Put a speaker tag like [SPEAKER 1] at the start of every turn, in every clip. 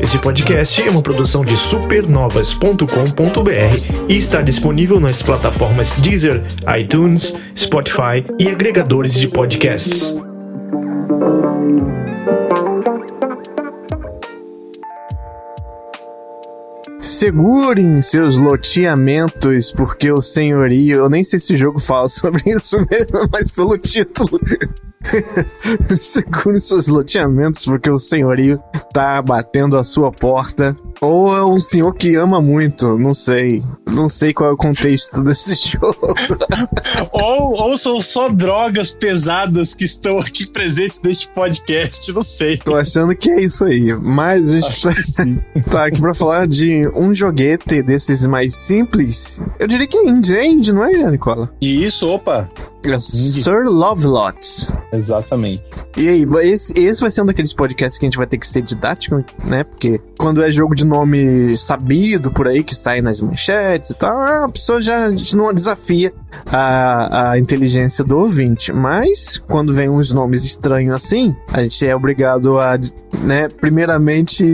[SPEAKER 1] Esse podcast é uma produção de supernovas.com.br e está disponível nas plataformas Deezer, iTunes, Spotify e agregadores de podcasts.
[SPEAKER 2] Segurem seus loteamentos, porque o senhorio. Eu nem sei se o jogo fala sobre isso mesmo, mas pelo título. Segure seus loteamentos, porque o senhorio tá batendo a sua porta. Ou é um senhor que ama muito, não sei. Não sei qual é o contexto desse jogo.
[SPEAKER 3] ou, ou são só drogas pesadas que estão aqui presentes neste podcast, não sei.
[SPEAKER 2] Tô achando que é isso aí. Mas a gente tá, tá, aqui pra falar de um joguete desses mais simples. Eu diria que é indie, é indie, não é, Nicola?
[SPEAKER 3] Isso, opa.
[SPEAKER 2] É Sir Lovelot.
[SPEAKER 3] Exatamente.
[SPEAKER 2] E aí, esse, esse vai ser um daqueles podcasts que a gente vai ter que ser didático, né? Porque quando é jogo de nome sabido por aí, que sai nas manchetes e tal, a pessoa já não desafia a, a inteligência do ouvinte. Mas, quando vem uns nomes estranhos assim, a gente é obrigado a, né, primeiramente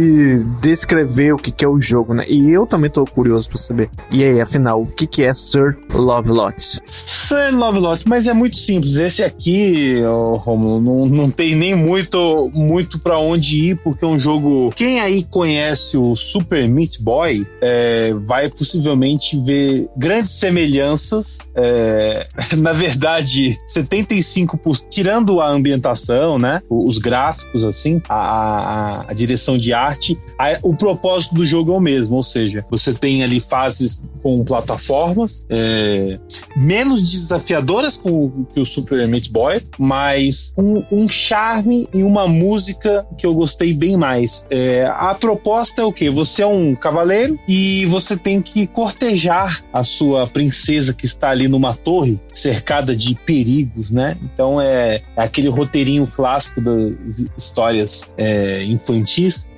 [SPEAKER 2] descrever o que, que é o jogo, né? E eu também tô curioso pra saber. E aí, afinal, o que, que é Sir Lovelot?
[SPEAKER 3] Sir Lovelot, mas é muito simples. Esse aqui, oh, Romulo, não, não tem nem muito, muito para onde ir, porque é um jogo. Quem aí conhece o Super Meat Boy é, vai possivelmente ver grandes semelhanças. É, na verdade, 75%, tirando a ambientação, né? Os gráficos, assim, a, a, a direção de arte, a, o propósito do jogo é o mesmo, ou seja, você tem ali fases com plataformas, é, menos desafiadoras com, que o Super Meat Boy, mas um, um charme e uma música que eu gostei bem mais. É, a proposta é o que? Você é um cavaleiro e você tem que cortejar a sua princesa que está ali numa torre cercada de perigos, né? Então é, é aquele roteirinho clássico das histórias é, infantis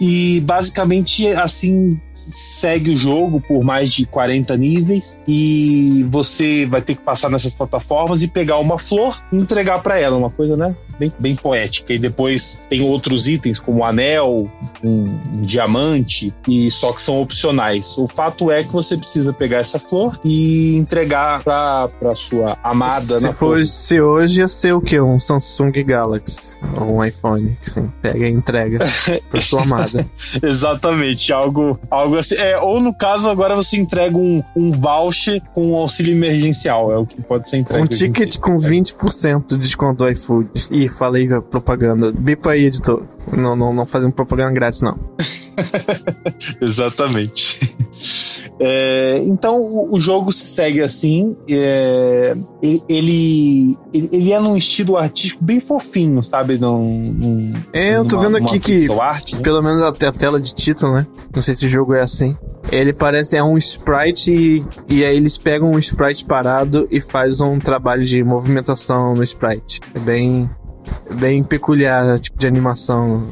[SPEAKER 3] e basicamente assim segue o jogo por mais de 40 níveis e você vai ter que passar nessas plataformas e pegar uma flor e entregar para ela, uma coisa, né? Bem, bem poética. E depois tem outros itens como anel, um, um diamante e só que são opcionais. O fato é que você precisa pegar essa flor e entregar para sua amada.
[SPEAKER 2] Se fosse hoje ia ser o que? Um Samsung Galaxy ou um iPhone, que sim, pega e entrega para sua amada.
[SPEAKER 3] Exatamente, algo, algo assim. É, ou no caso agora você entrega um, um voucher com auxílio emergencial, é o que pode ser entregue.
[SPEAKER 2] Um ticket com 20% de desconto do iFood. Ih, falei propaganda. Bipa aí, editor. Não, não, não fazendo propaganda grátis, não.
[SPEAKER 3] Exatamente. É, então o, o, jogo se segue assim. É, ele, ele, ele, é num estilo artístico bem fofinho, sabe? Num, num,
[SPEAKER 2] é, eu tô numa, vendo aqui que, arte, né? pelo menos até a tela de título, né? Não sei se o jogo é assim. Ele parece é um sprite e, e aí eles pegam um sprite parado e faz um trabalho de movimentação no sprite. É bem, bem peculiar, tipo de animação.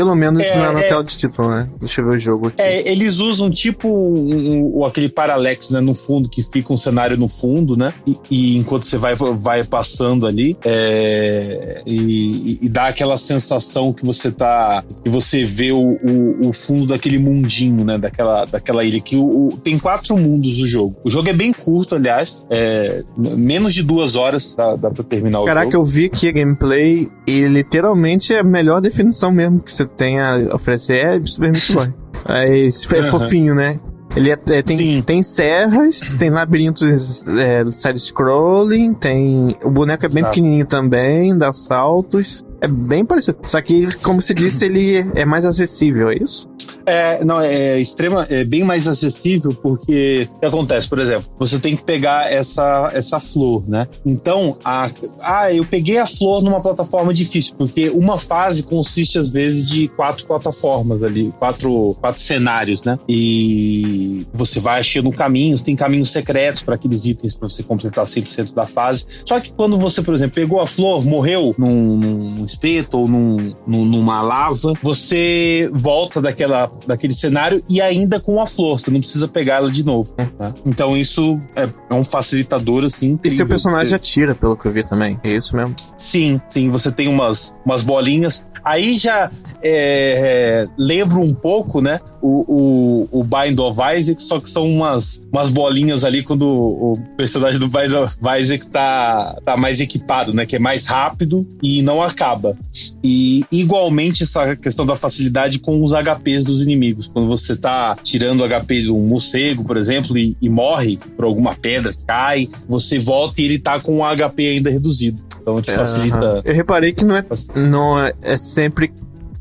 [SPEAKER 2] Pelo menos é, na, na é, tela de título, né? Deixa eu ver o jogo aqui.
[SPEAKER 3] É, eles usam tipo um, um, aquele parallax, né? No fundo, que fica um cenário no fundo, né? E, e enquanto você vai, vai passando ali, é, e, e, dá aquela sensação que você tá. que você vê o, o, o fundo daquele mundinho, né? Daquela, daquela ilha. Que o, tem quatro mundos o jogo. O jogo é bem curto, aliás. É, menos de duas horas dá, dá pra terminar o
[SPEAKER 2] Caraca,
[SPEAKER 3] jogo.
[SPEAKER 2] Caraca, eu vi aqui a gameplay e literalmente é a melhor definição mesmo que você tem a oferecer é Super Meat Boy. É, é fofinho, né? Ele é, é, tem, tem serras, tem labirintos é, side-scrolling, tem. O boneco é bem Exato. pequenininho também, dá saltos. É bem parecido. Só que, como se disse, ele é mais acessível, é isso?
[SPEAKER 3] É, não, é extrema, é bem mais acessível porque o que acontece, por exemplo, você tem que pegar essa, essa flor, né? Então, a, ah, eu peguei a flor numa plataforma difícil, porque uma fase consiste às vezes de quatro plataformas ali, quatro, quatro cenários, né? E você vai achando caminhos, tem caminhos secretos para aqueles itens para você completar 100% da fase. Só que quando você, por exemplo, pegou a flor, morreu num, num espeto ou num, num, numa lava, você volta daquela daquele cenário e ainda com a flor, você não precisa pegar ela de novo. Né? Então isso é, é, um facilitador, assim.
[SPEAKER 2] E seu personagem você... atira, pelo que eu vi também. É isso mesmo?
[SPEAKER 3] Sim, sim. Você tem umas, umas bolinhas. Aí já é, lembra um pouco, né? O, o, o Bind of Isaac, só que são umas, umas bolinhas ali quando o personagem do Bind of Isaac tá, tá mais equipado, né? Que é mais rápido e não acaba. E igualmente essa questão da facilidade com os HPs dos inimigos. Quando você tá tirando o HP de um morcego, por exemplo, e, e morre por alguma pedra, cai, você volta e ele tá com o HP ainda reduzido. Então te facilita. Uhum.
[SPEAKER 2] Eu reparei que não é, não é, é sempre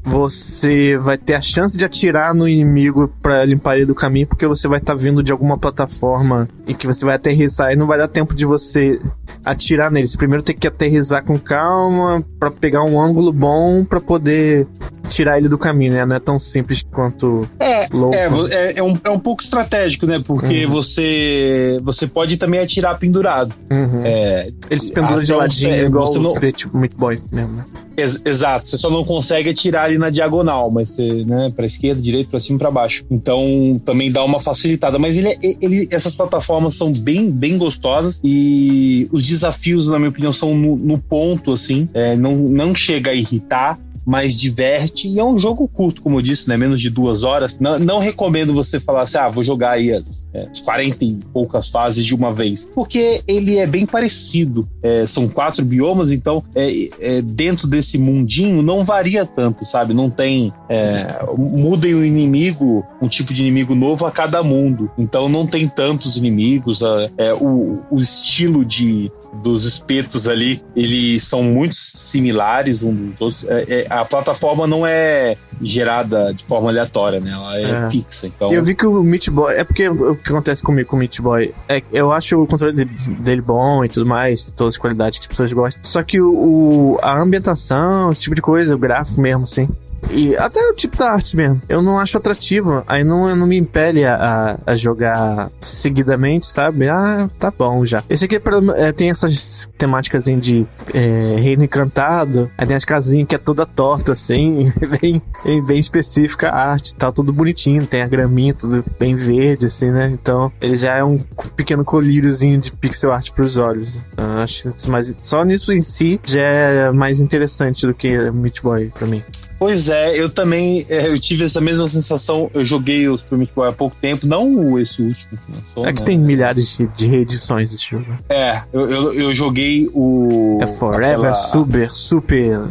[SPEAKER 2] você vai ter a chance de atirar no inimigo para limpar ele do caminho, porque você vai estar tá vindo de alguma plataforma e que você vai aterrissar e não vai dar tempo de você atirar nele. Você primeiro tem que aterrissar com calma para pegar um ângulo bom para poder tirar ele do caminho, né? Não é tão simples quanto
[SPEAKER 3] é, louco. É, é, é, um, é um pouco estratégico, né? Porque uhum. você você pode também atirar pendurado.
[SPEAKER 2] Uhum. É, ele se pendura de ladinho, você, igual você não... o tipo Meat Boy mesmo, né?
[SPEAKER 3] Ex exato, você só não consegue atirar ali na diagonal, mas você, né, pra esquerda, direita, pra cima e pra baixo. Então também dá uma facilitada. Mas ele, é, ele, essas plataformas são bem, bem gostosas e os desafios, na minha opinião, são no, no ponto, assim. É, não, não chega a irritar, mas diverte e é um jogo curto, como eu disse, né? Menos de duas horas. Não, não recomendo você falar assim, ah, vou jogar aí as, é, as 40 e poucas fases de uma vez, porque ele é bem parecido. É, são quatro biomas, então é, é, dentro desse mundinho não varia tanto, sabe? Não tem. É, mudem o inimigo, um tipo de inimigo novo a cada mundo. Então não tem tantos inimigos. É, o, o estilo de, dos espetos ali, eles são muito similares um dos outros. É, é a plataforma não é gerada de forma aleatória, né? Ela é, é. fixa. Então...
[SPEAKER 2] Eu vi que o Meat Boy. É porque o que acontece comigo com o Meat Boy é eu acho o controle dele bom e tudo mais, todas as qualidades que as pessoas gostam. Só que o, o a ambientação, esse tipo de coisa, o gráfico mesmo, assim, e até o tipo da arte mesmo. Eu não acho atrativo. Aí não, não me impele a, a jogar seguidamente, sabe? Ah, tá bom já. Esse aqui é pra, é, tem essas temáticas de é, reino encantado. Aí tem as casinhas que é toda torta, assim. bem, bem específica a arte. Tá tudo bonitinho. Tem a graminha, tudo bem verde, assim, né? Então ele já é um pequeno colíriozinho de pixel art pros olhos. Eu acho mas só nisso em si já é mais interessante do que Meat Boy pra mim.
[SPEAKER 3] Pois é, eu também é, eu tive essa mesma sensação. Eu joguei o Super Meat Boy há pouco tempo, não esse último.
[SPEAKER 2] Lançou, é que né? tem milhares de, de reedições desse jogo.
[SPEAKER 3] É, eu, eu, eu joguei o.
[SPEAKER 2] É Forever aquela... Super, Super.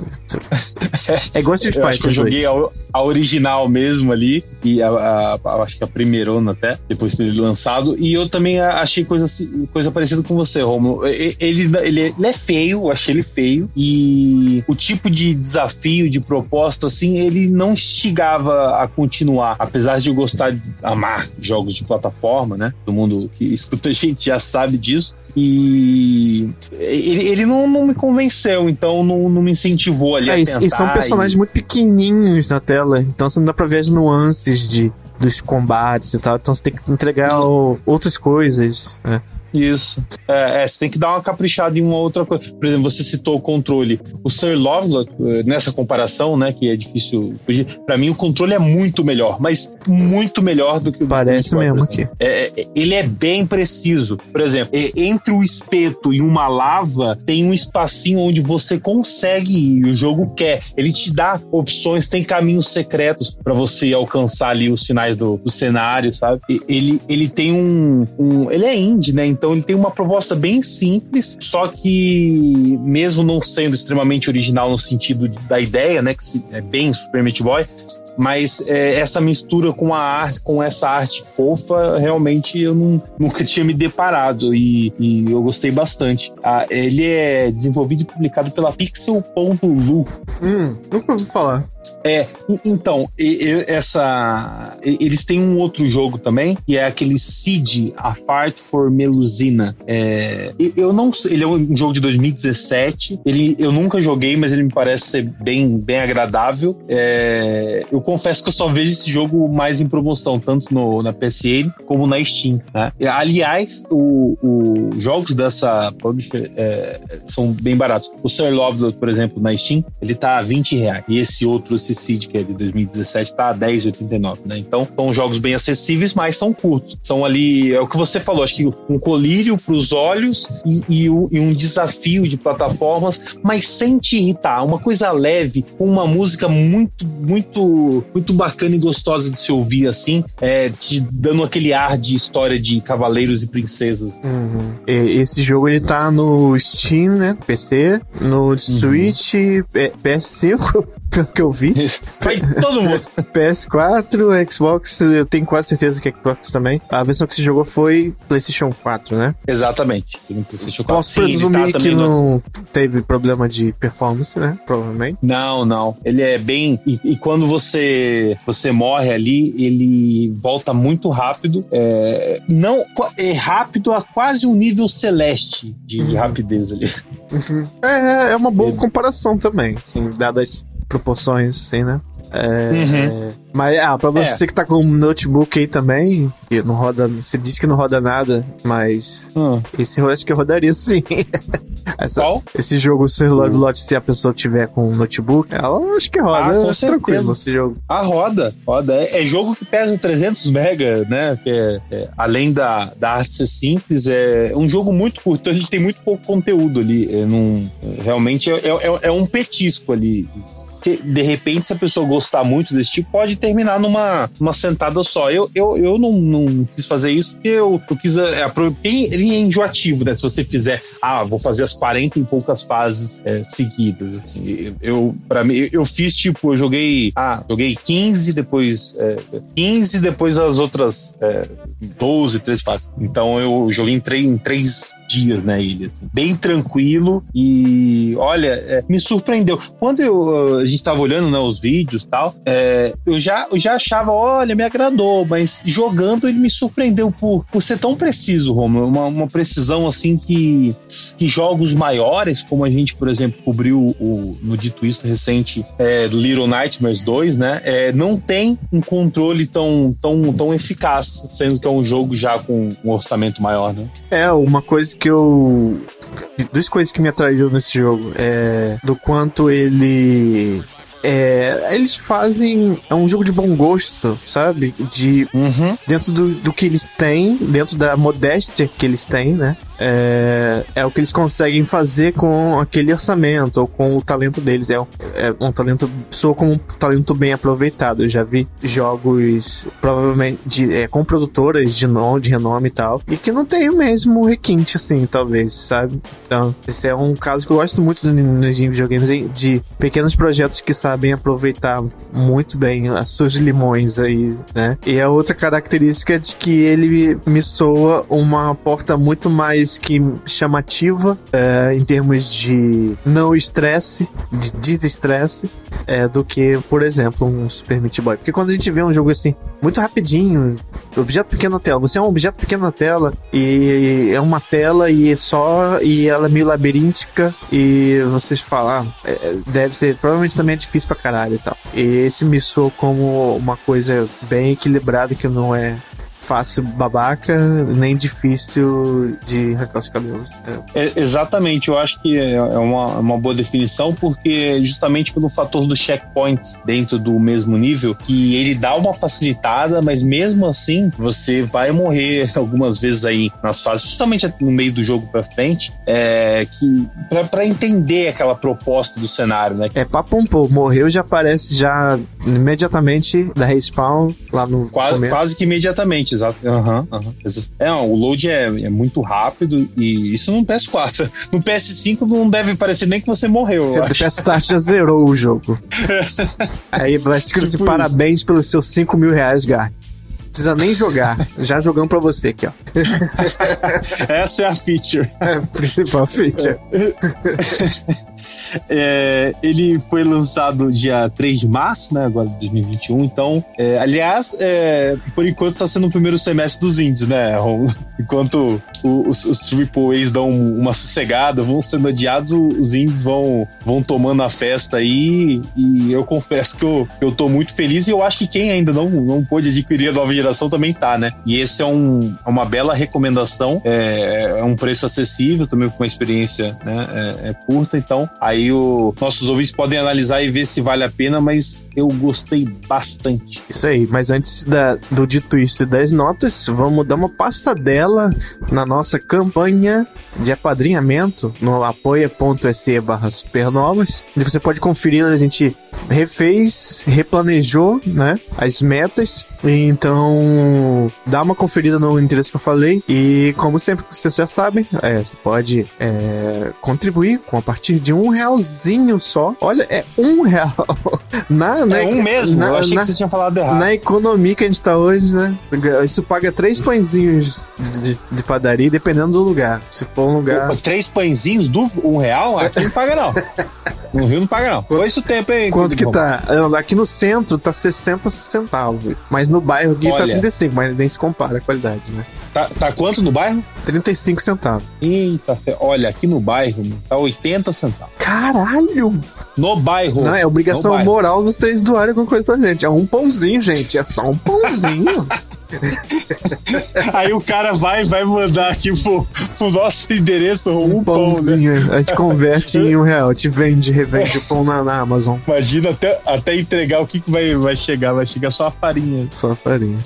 [SPEAKER 2] é Ghost of Fighter.
[SPEAKER 3] Eu joguei a, a, original mesmo ali, e a, a, a, acho que a primeirona até, depois de ter lançado. E eu também achei coisa, coisa parecida com você, Romulo. Ele, ele, ele é feio, eu achei ele feio. E o tipo de desafio, de proposta assim, ele não instigava a continuar. Apesar de eu gostar de amar jogos de plataforma, né? Todo mundo que escuta a gente já sabe disso. E ele, ele não, não me convenceu, então não, não me incentivou ali é, a tentar.
[SPEAKER 2] E são personagens e... muito pequenininhos na tela, então você não dá pra ver as nuances de, dos combates e tal. Então você tem que entregar o, outras coisas. Né?
[SPEAKER 3] Isso. É, é, você tem que dar uma caprichada em uma outra coisa. Por exemplo, você citou o controle. O Sir Lovelock, eh, nessa comparação, né, que é difícil fugir, pra mim o controle é muito melhor, mas muito melhor do que o
[SPEAKER 2] Parece mesmo aqui.
[SPEAKER 3] É, é, ele é bem preciso. Por exemplo, entre o espeto e uma lava, tem um espacinho onde você consegue ir, o jogo quer. Ele te dá opções, tem caminhos secretos para você alcançar ali os finais do, do cenário, sabe? Ele, ele tem um, um. Ele é indie, né? Então ele tem uma proposta bem simples, só que mesmo não sendo extremamente original no sentido da ideia, né, que é bem Super Meat Boy, mas é, essa mistura com a arte, com essa arte fofa, realmente eu não, nunca tinha me deparado e, e eu gostei bastante. Ah, ele é desenvolvido e publicado pela Pixel.lu.
[SPEAKER 2] Hum, nunca ouvi falar.
[SPEAKER 3] É, então, essa. Eles têm um outro jogo também, que é aquele Seed, A Fight for Melusina. É, eu não ele é um jogo de 2017. Ele, eu nunca joguei, mas ele me parece ser bem, bem agradável. É, eu confesso que eu só vejo esse jogo mais em promoção, tanto no, na PSN como na Steam. Né? Aliás, os jogos dessa publisher é, são bem baratos. O Sir por exemplo, na Steam, ele tá a 20 reais. E esse outro Seed, que é de 2017, tá a 10,89, né? Então, são jogos bem acessíveis, mas são curtos. São ali, é o que você falou, acho que um colírio para os olhos e, e, e, um desafio de plataformas, mas sem te irritar. Uma coisa leve, com uma música muito, muito, muito bacana e gostosa de se ouvir assim, é, te dando aquele ar de história de cavaleiros e princesas.
[SPEAKER 2] Uhum. Esse jogo ele tá no Steam, né? PC, no uhum. Switch, uhum. PS5, pelo que eu vi.
[SPEAKER 3] Vai todo mundo.
[SPEAKER 2] PS4, Xbox, eu tenho quase certeza que é Xbox também. A versão que se jogou foi PlayStation 4, né?
[SPEAKER 3] Exatamente. PlayStation 4.
[SPEAKER 2] Posso presumir tá que não teve problema de performance, né? Provavelmente.
[SPEAKER 3] Não, não. Ele é bem. E, e quando você você morre ali, ele volta muito rápido. É... Não é rápido a quase um nível celeste de uhum. rapidez ali.
[SPEAKER 2] Uhum. É, é uma boa comparação também, assim, dadas proporções, assim, né? É, uhum. Mas, ah, pra você é. que tá com um notebook aí também, que não roda, você disse que não roda nada, mas hum. esse eu acho que rodaria sim. Essa, Qual? Esse jogo, o Celular Lot, se a pessoa tiver com um notebook, ela acho que roda ah, com tranquilo esse jogo.
[SPEAKER 3] Ah, roda, roda. É, é, jogo que pesa 300 mega, né? É, é, além da, da arte ser simples, é um jogo muito curto, então a gente tem muito pouco conteúdo ali. É, num, realmente é, é, é um petisco ali. De repente, se a pessoa gostar muito desse tipo, pode terminar numa, numa sentada só. Eu, eu, eu não, não quis fazer isso porque eu, eu quis. É, ele é enjoativo, né? Se você fizer, ah, vou fazer as 40 e poucas fases é, seguidas, assim. Eu, para mim, eu fiz tipo, eu joguei, ah, joguei 15, depois é, 15, depois as outras é, 12, 13 fases. Então eu joguei em, três, em três dias, né, ele, assim, bem tranquilo e, olha, é, me surpreendeu. Quando eu, a gente tava olhando, né, os vídeos e tal, é, eu já, eu já achava, olha, me agradou, mas jogando ele me surpreendeu por, por ser tão preciso, Romulo, uma, uma precisão, assim, que, que jogos maiores, como a gente, por exemplo, cobriu o, no Dito Isso recente, é, Little Nightmares 2, né, é, não tem um controle tão, tão, tão eficaz, sendo que é um jogo já com um orçamento maior, né?
[SPEAKER 2] É, uma coisa que eu. Duas coisas que me atraíram nesse jogo é do quanto ele é, eles fazem. É um jogo de bom gosto, sabe? De. Uhum. Dentro do, do que eles têm, dentro da modéstia que eles têm, né? É, é o que eles conseguem fazer com aquele orçamento ou com o talento deles. É, é um talento, soa como um talento bem aproveitado. Eu já vi jogos, provavelmente, de, é, com produtoras de nome, de renome e tal, e que não tem o mesmo requinte, assim, talvez, sabe? Então, esse é um caso que eu gosto muito nos videogames, de pequenos projetos que sabem aproveitar muito bem as suas limões aí, né? E a outra característica é de que ele me soa uma porta muito mais mais que chamativa é, em termos de não estresse, de desestresse, é, do que, por exemplo, um Super Meat Boy. Porque quando a gente vê um jogo assim, muito rapidinho, objeto pequeno na tela, você é um objeto pequeno na tela e é uma tela e é só, e ela é meio labiríntica e vocês falam, ah, é, deve ser, provavelmente também é difícil pra caralho e tal. E esse me soou como uma coisa bem equilibrada que não é fácil babaca, nem difícil de arrancar os cabelos.
[SPEAKER 3] É. É, exatamente, eu acho que é, é uma, uma boa definição, porque justamente pelo fator dos checkpoints dentro do mesmo nível, que ele dá uma facilitada, mas mesmo assim você vai morrer algumas vezes aí nas fases, justamente no meio do jogo pra frente, é, que pra, pra entender aquela proposta do cenário, né?
[SPEAKER 2] É papo um pouco, morreu já aparece já imediatamente da respawn lá no.
[SPEAKER 3] Quase, quase que imediatamente, exato. Uhum, uhum. É, o load é, é, muito rápido e isso no PS4. No PS5 não deve parecer nem que você morreu.
[SPEAKER 2] Você do PS já zerou o jogo. Aí vai escrito tipo assim, parabéns pelos seus 5 mil reais, Gar precisa nem jogar. Já jogamos pra você aqui, ó.
[SPEAKER 3] Essa é a feature.
[SPEAKER 2] É a principal feature.
[SPEAKER 3] É, ele foi lançado dia 3 de março, né? Agora de 2021. Então, é, aliás, é, por enquanto está sendo o primeiro semestre dos indies, né, Romulo? Enquanto os, os A's dão uma sossegada, vão sendo adiados, os indies vão, vão tomando a festa aí. E eu confesso que eu, eu tô muito feliz e eu acho que quem ainda não, não pôde adquirir a nova geração também tá, né? E esse é um, é uma bela recomendação. É, é um preço acessível, também com uma experiência né, é, é curta. Então, aí o, nossos ouvintes podem analisar e ver se vale a pena, mas eu gostei bastante.
[SPEAKER 2] Isso aí, mas antes da, do dito isso e das notas, vamos dar uma passadela na nossa campanha de apadrinhamento no apoia.se barra supernovas, onde você pode conferir, a gente refez, replanejou, né, as metas então, dá uma conferida no endereço que eu falei. E, como sempre, vocês já sabem, é, você pode é, contribuir com a partir de um realzinho só. Olha, é um real.
[SPEAKER 3] Na, na, é um mesmo, na, eu achei na, que você tinha falado errado.
[SPEAKER 2] Na economia que a gente tá hoje, né? Isso paga três pãezinhos de, de, de padaria, dependendo do lugar. Se for um lugar.
[SPEAKER 3] Três pãezinhos do um real? Aqui não paga, não. No Rio não paga, não. Quanto, Foi isso o tempo aí.
[SPEAKER 2] Quanto que tá? Aqui no centro tá 60 centavos. Mas no bairro aqui tá Olha, tá 35, mas nem se compara a qualidade, né?
[SPEAKER 3] Tá, tá quanto no bairro?
[SPEAKER 2] 35 centavos.
[SPEAKER 3] Eita, olha, aqui no bairro tá 80 centavos.
[SPEAKER 2] Caralho!
[SPEAKER 3] No bairro.
[SPEAKER 2] Não, é obrigação moral vocês doarem alguma coisa pra gente. É um pãozinho, gente. É só um pãozinho.
[SPEAKER 3] Aí o cara vai vai mandar aqui pro, pro nosso endereço um, um pão, né?
[SPEAKER 2] A gente converte em um real, te vende, revende o pão na, na, Amazon.
[SPEAKER 3] Imagina até, até entregar o que, que vai, vai chegar. Vai chegar só a farinha.
[SPEAKER 2] Só a farinha.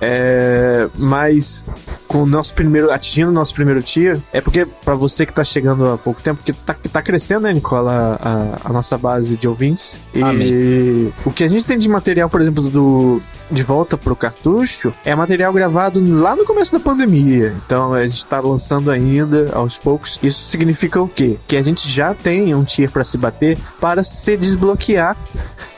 [SPEAKER 2] É, mas com o nosso primeiro, atingindo o nosso primeiro tier, é porque para você que tá chegando há pouco tempo, porque tá, tá crescendo, né, Nicola, a, a nossa base de ouvintes. E Amém. o que a gente tem de material, por exemplo, do De Volta pro Cartucho, é material gravado lá no começo da pandemia. Então a gente está lançando ainda aos poucos. Isso significa o quê? Que a gente já tem um tier para se bater para se desbloquear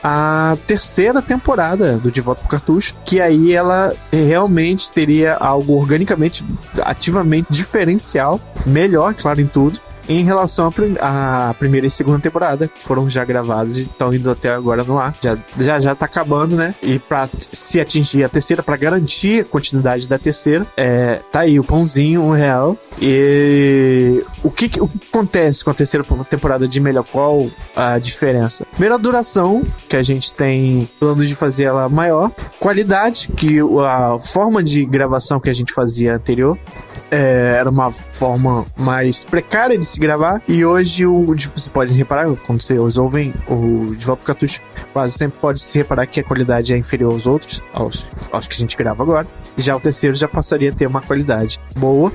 [SPEAKER 2] a terceira temporada do De Volta pro Cartucho, que aí ela realmente teria algo organicamente, ativamente diferencial, melhor, claro, em tudo, em relação à primeira e segunda temporada, que foram já gravados e estão indo até agora no ar. Já, já, já tá acabando, né? E pra se atingir a terceira, para garantir a continuidade da terceira, é, tá aí o pãozinho, um real. E o que, o que acontece com a terceira temporada de melhor? Qual a diferença? A duração, que a gente tem planos de fazer ela maior. Qualidade, que a forma de gravação que a gente fazia anterior é, era uma forma mais precária de se gravar. E hoje o, você pode reparar, quando vocês ouvem o De Volta pro Cartucho, quase sempre pode se reparar que a qualidade é inferior aos outros, aos, aos que a gente grava agora. Já o terceiro já passaria a ter uma qualidade boa.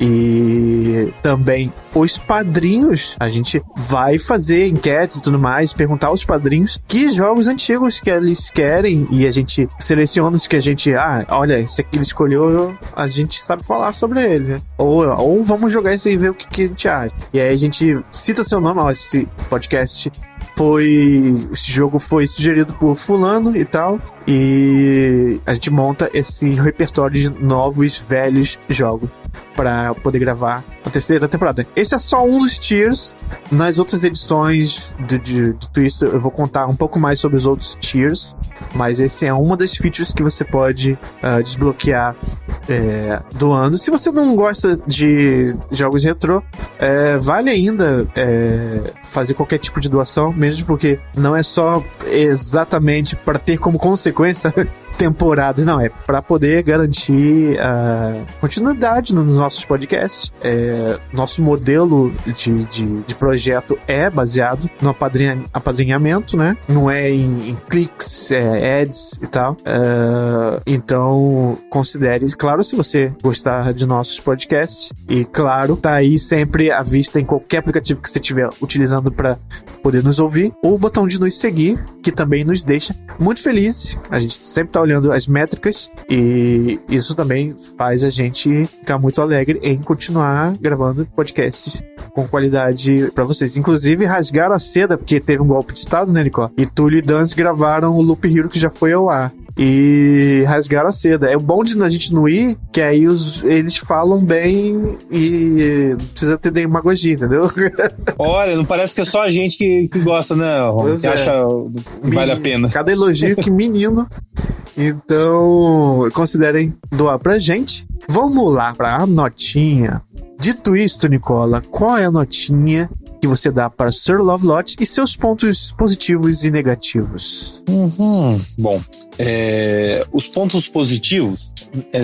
[SPEAKER 2] E também os padrinhos, a gente vai fazer enquetes e tudo mais, perguntar aos padrinhos que jogos antigos que eles querem e a gente seleciona os que a gente, ah, olha, esse aqui ele escolheu, a gente sabe falar sobre ele, né? Ou, ou vamos jogar esse e ver o que, que a gente acha. E aí a gente cita seu nome, ó, esse podcast foi. Esse jogo foi sugerido por Fulano e tal. E a gente monta esse repertório de novos, velhos jogos para poder gravar a terceira temporada. Esse é só um dos tiers. Nas outras edições de, de, de Twister, eu vou contar um pouco mais sobre os outros tiers. Mas esse é uma das features que você pode uh, desbloquear é, doando. Se você não gosta de jogos retrô, é, vale ainda é, fazer qualquer tipo de doação, mesmo porque não é só exatamente para ter como consequência temporadas, não, é para poder garantir a continuidade nos nossos podcasts. É, nosso modelo de, de, de, projeto é baseado no apadrinha, apadrinhamento, né? Não é em, em cliques, é, ads e tal. É, então, considere, claro, se você gostar de nossos podcasts, e claro, tá aí sempre à vista em qualquer aplicativo que você estiver utilizando para poder nos ouvir, ou o botão de nos seguir, que também nos deixa muito felizes. A gente sempre tá olhando olhando as métricas e isso também faz a gente ficar muito alegre em continuar gravando podcasts com qualidade para vocês. Inclusive, rasgaram a seda, porque teve um golpe de estado, né, Nicole? E Túlio e Dance gravaram o Loop Hero que já foi ao ar e rasgaram a seda. É bom de a gente não ir, que aí os, eles falam bem e não precisa ter demagogia, entendeu?
[SPEAKER 3] Olha, não parece que é só a gente que, que gosta, né, Ron? Que é. acha que vale a pena.
[SPEAKER 2] Cada elogio que menino. Então, considerem doar pra gente. Vamos lá para a notinha. Dito isto, Nicola, qual é a notinha que você dá para Sir Lovelot e seus pontos positivos e negativos?
[SPEAKER 3] Uhum. Bom, é, os pontos positivos é,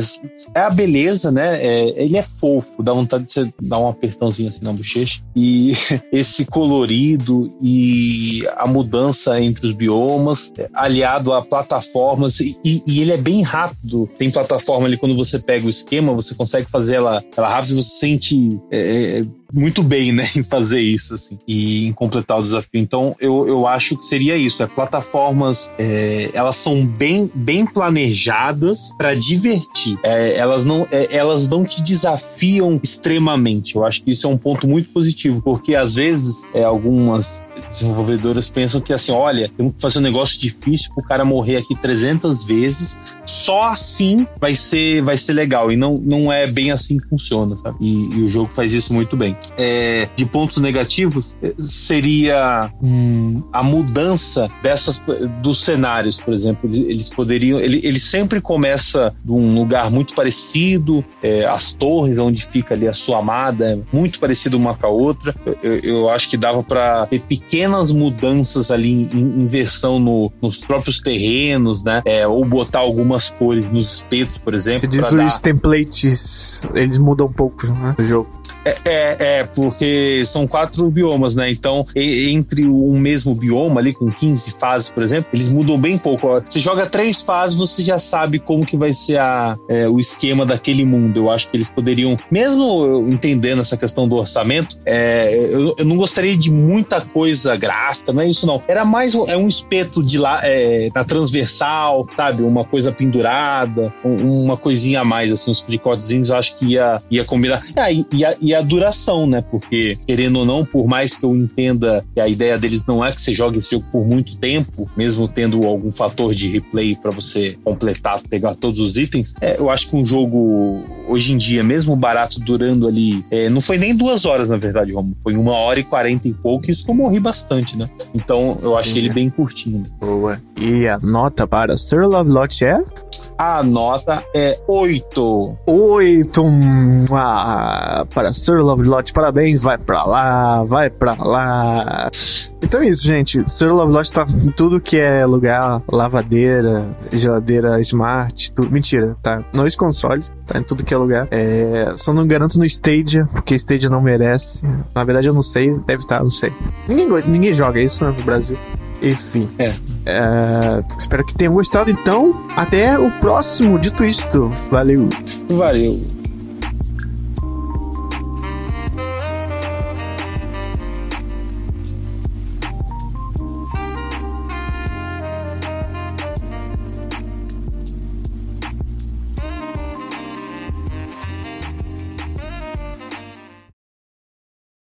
[SPEAKER 3] é a beleza, né? É, ele é fofo, dá vontade de você dar um apertãozinho assim na bochecha. E esse colorido e a mudança entre os biomas, aliado a plataformas, e, e, ele é bem rápido. Tem plataforma ali quando você pega o esquema, você consegue fazer ela, ela rápido, você sente. É, é muito bem, né, em fazer isso, assim, e em completar o desafio. Então, eu, eu acho que seria isso. É plataformas, é, elas são bem, bem planejadas para divertir. É, elas, não, é, elas não te desafiam extremamente. Eu acho que isso é um ponto muito positivo, porque às vezes é, algumas desenvolvedoras pensam que assim, olha, temos que fazer um negócio difícil pro cara morrer aqui 300 vezes, só assim vai ser vai ser legal e não, não é bem assim que funciona, sabe? E, e o jogo faz isso muito bem. É, de pontos negativos é, seria hum, a mudança dessas dos cenários, por exemplo, eles, eles poderiam, ele, ele sempre começa de um lugar muito parecido, é, as torres onde fica ali a sua amada, muito parecido uma com a outra. Eu, eu acho que dava para ter pequenas mudanças ali em inversão no, nos próprios terrenos, né? É, ou botar algumas cores nos espetos, por exemplo.
[SPEAKER 2] Se diz os templates, eles mudam um pouco né, no jogo.
[SPEAKER 3] É, é, é, porque são quatro biomas, né? Então, e, entre um mesmo bioma ali, com 15 fases, por exemplo, eles mudam bem pouco. Você joga três fases, você já sabe como que vai ser a, é, o esquema daquele mundo. Eu acho que eles poderiam, mesmo entendendo essa questão do orçamento, é, eu, eu, não gostaria de muita coisa gráfica, não é isso não. Era mais é um espeto de lá, é, na transversal, sabe? Uma coisa pendurada, um, uma coisinha a mais, assim, uns fricotezinhos, eu acho que ia, ia combinar. Ah, e, e a duração, né? Porque, querendo ou não, por mais que eu entenda que a ideia deles não é que você jogue esse jogo por muito tempo, mesmo tendo algum fator de replay para você completar, pegar todos os itens, é, eu acho que um jogo, hoje em dia, mesmo barato, durando ali, é, não foi nem duas horas, na verdade, Romo, foi uma hora e quarenta e pouco, isso que eu morri bastante, né? Então, eu achei ele bem curtinho. Né?
[SPEAKER 2] Boa. E a nota para Sir Lovelot é?
[SPEAKER 3] A nota é 8.
[SPEAKER 2] 8 ah, para Sir Lovelot. Parabéns, vai pra lá, vai pra lá. Então é isso, gente. Sir Lovelot tá em tudo que é lugar, lavadeira, geladeira smart, tudo. Mentira, tá nos consoles, tá em tudo que é lugar. É, só não garanto no Stadia, porque Stadia não merece. Na verdade eu não sei, deve estar, tá, não sei. Ninguém, ninguém joga isso né, no Brasil. Enfim. É. é. Espero que tenham gostado. Então, até o próximo. Dito isto, valeu.
[SPEAKER 3] Valeu.